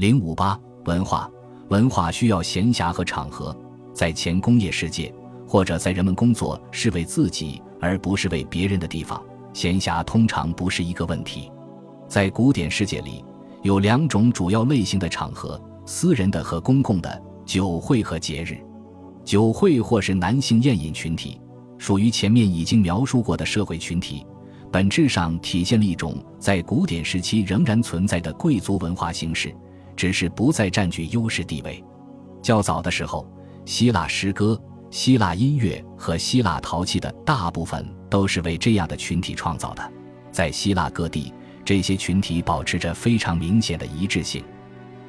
零五八文化，文化需要闲暇和场合。在前工业世界，或者在人们工作是为自己而不是为别人的地方，闲暇通常不是一个问题。在古典世界里，有两种主要类型的场合：私人的和公共的，酒会和节日。酒会或是男性宴饮群体，属于前面已经描述过的社会群体，本质上体现了一种在古典时期仍然存在的贵族文化形式。只是不再占据优势地位。较早的时候，希腊诗歌、希腊音乐和希腊陶器的大部分都是为这样的群体创造的。在希腊各地，这些群体保持着非常明显的一致性。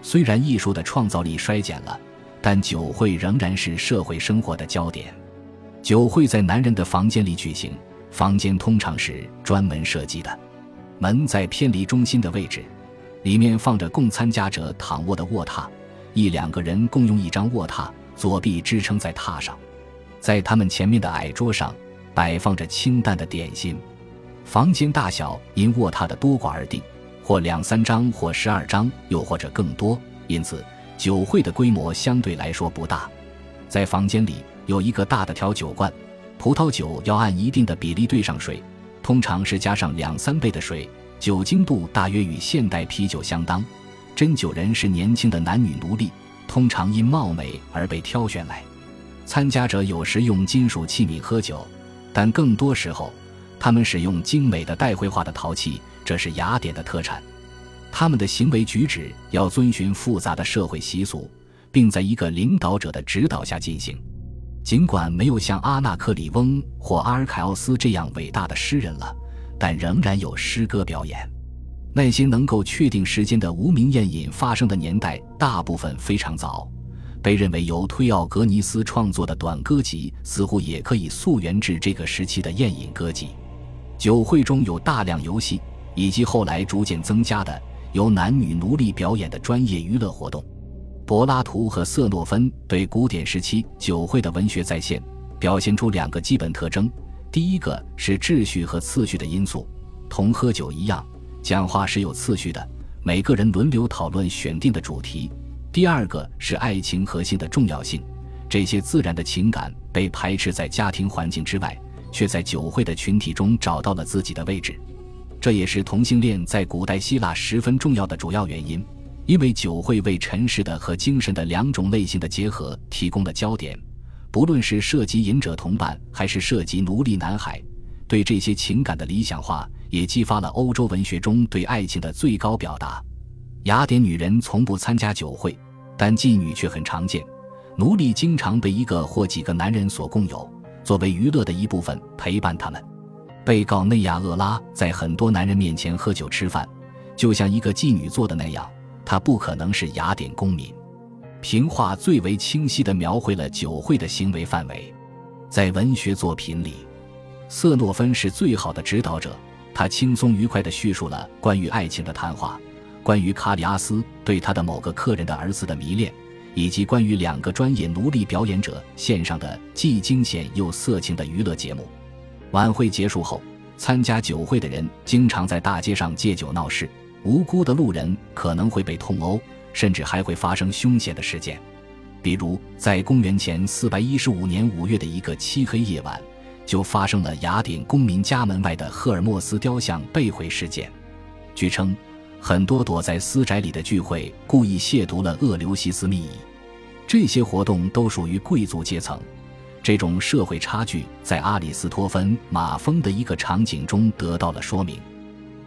虽然艺术的创造力衰减了，但酒会仍然是社会生活的焦点。酒会在男人的房间里举行，房间通常是专门设计的，门在偏离中心的位置。里面放着供参加者躺卧的卧榻，一两个人共用一张卧榻，左臂支撑在榻上。在他们前面的矮桌上摆放着清淡的点心。房间大小因卧榻的多寡而定，或两三张，或十二张，又或者更多。因此，酒会的规模相对来说不大。在房间里有一个大的调酒罐，葡萄酒要按一定的比例兑上水，通常是加上两三倍的水。酒精度大约与现代啤酒相当。斟酒人是年轻的男女奴隶，通常因貌美而被挑选来。参加者有时用金属器皿喝酒，但更多时候，他们使用精美的带绘画的陶器，这是雅典的特产。他们的行为举止要遵循复杂的社会习俗，并在一个领导者的指导下进行。尽管没有像阿纳克里翁或阿尔凯奥斯这样伟大的诗人了。但仍然有诗歌表演。那些能够确定时间的无名宴饮发生的年代，大部分非常早。被认为由推奥格尼斯创作的短歌集，似乎也可以溯源至这个时期的宴饮歌集。酒会中有大量游戏，以及后来逐渐增加的由男女奴隶表演的专业娱乐活动。柏拉图和瑟诺芬对古典时期酒会的文学再现，表现出两个基本特征。第一个是秩序和次序的因素，同喝酒一样，讲话是有次序的，每个人轮流讨论选定的主题。第二个是爱情和性的重要性，这些自然的情感被排斥在家庭环境之外，却在酒会的群体中找到了自己的位置。这也是同性恋在古代希腊十分重要的主要原因，因为酒会为尘世的和精神的两种类型的结合提供了焦点。不论是涉及隐者同伴，还是涉及奴隶男孩，对这些情感的理想化，也激发了欧洲文学中对爱情的最高表达。雅典女人从不参加酒会，但妓女却很常见。奴隶经常被一个或几个男人所共有，作为娱乐的一部分陪伴他们。被告内亚厄拉在很多男人面前喝酒吃饭，就像一个妓女做的那样，她不可能是雅典公民。评话最为清晰地描绘了酒会的行为范围，在文学作品里，瑟诺芬是最好的指导者。他轻松愉快地叙述了关于爱情的谈话，关于卡里阿斯对他的某个客人的儿子的迷恋，以及关于两个专业奴隶表演者献上的既惊险又色情的娱乐节目。晚会结束后，参加酒会的人经常在大街上借酒闹事，无辜的路人可能会被痛殴。甚至还会发生凶险的事件，比如在公元前四百一十五年五月的一个漆黑夜晚，就发生了雅典公民家门外的赫尔墨斯雕像被毁事件。据称，很多躲在私宅里的聚会故意亵渎了厄留西斯密仪。这些活动都属于贵族阶层。这种社会差距在阿里斯托芬《马蜂》的一个场景中得到了说明。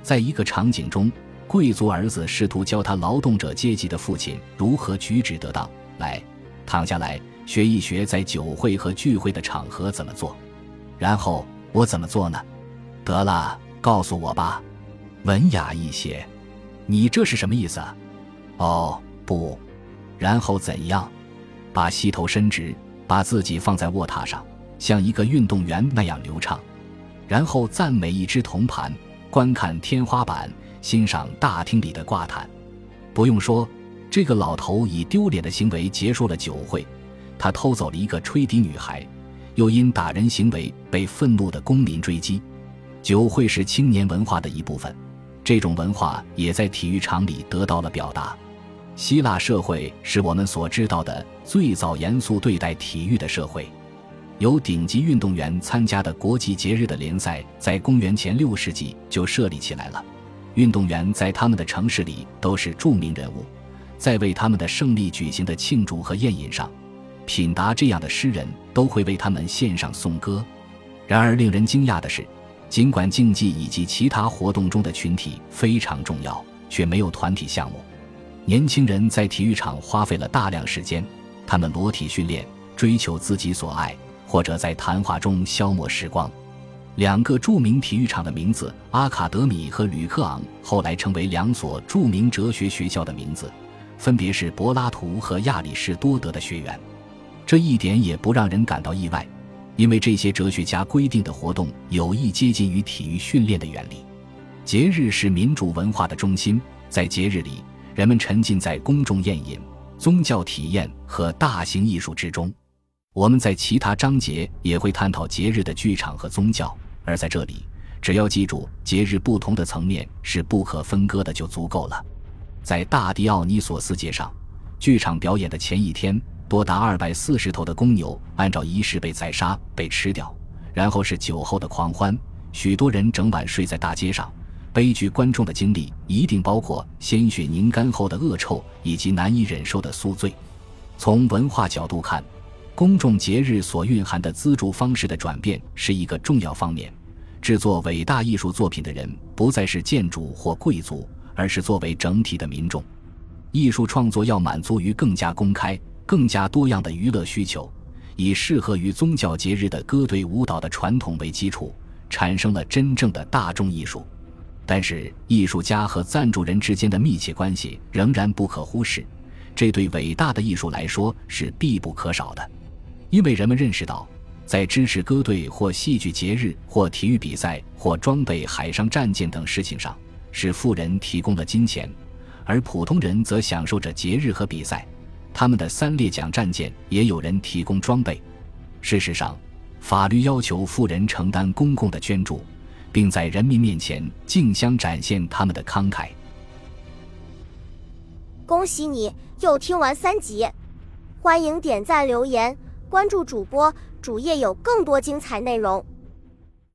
在一个场景中。贵族儿子试图教他劳动者阶级的父亲如何举止得当。来，躺下来，学一学在酒会和聚会的场合怎么做。然后我怎么做呢？得了，告诉我吧，文雅一些。你这是什么意思？哦，不。然后怎样？把膝头伸直，把自己放在卧榻上，像一个运动员那样流畅。然后赞美一只铜盘，观看天花板。欣赏大厅里的挂毯，不用说，这个老头以丢脸的行为结束了酒会。他偷走了一个吹笛女孩，又因打人行为被愤怒的公民追击。酒会是青年文化的一部分，这种文化也在体育场里得到了表达。希腊社会是我们所知道的最早严肃对待体育的社会。由顶级运动员参加的国际节日的联赛，在公元前六世纪就设立起来了。运动员在他们的城市里都是著名人物，在为他们的胜利举行的庆祝和宴饮上，品达这样的诗人都会为他们献上颂歌。然而，令人惊讶的是，尽管竞技以及其他活动中的群体非常重要，却没有团体项目。年轻人在体育场花费了大量时间，他们裸体训练，追求自己所爱，或者在谈话中消磨时光。两个著名体育场的名字——阿卡德米和吕克昂，后来成为两所著名哲学学校的名字，分别是柏拉图和亚里士多德的学院。这一点也不让人感到意外。因为这些哲学家规定的活动有意接近于体育训练的原理。节日是民主文化的中心，在节日里，人们沉浸在公众宴饮、宗教体验和大型艺术之中。我们在其他章节也会探讨节日的剧场和宗教，而在这里，只要记住节日不同的层面是不可分割的就足够了。在大迪奥尼索斯节上，剧场表演的前一天。多达二百四十头的公牛按照仪式被宰杀、被吃掉，然后是酒后的狂欢。许多人整晚睡在大街上。悲剧观众的经历一定包括鲜血凝干后的恶臭以及难以忍受的宿醉。从文化角度看，公众节日所蕴含的资助方式的转变是一个重要方面。制作伟大艺术作品的人不再是建筑或贵族，而是作为整体的民众。艺术创作要满足于更加公开。更加多样的娱乐需求，以适合于宗教节日的歌队舞蹈的传统为基础，产生了真正的大众艺术。但是，艺术家和赞助人之间的密切关系仍然不可忽视，这对伟大的艺术来说是必不可少的。因为人们认识到，在支持歌队或戏剧节日或体育比赛或装备海上战舰等事情上，是富人提供了金钱，而普通人则享受着节日和比赛。他们的三列桨战舰也有人提供装备。事实上，法律要求富人承担公共的捐助，并在人民面前竞相展现他们的慷慨。恭喜你又听完三集，欢迎点赞、留言、关注主播，主页有更多精彩内容。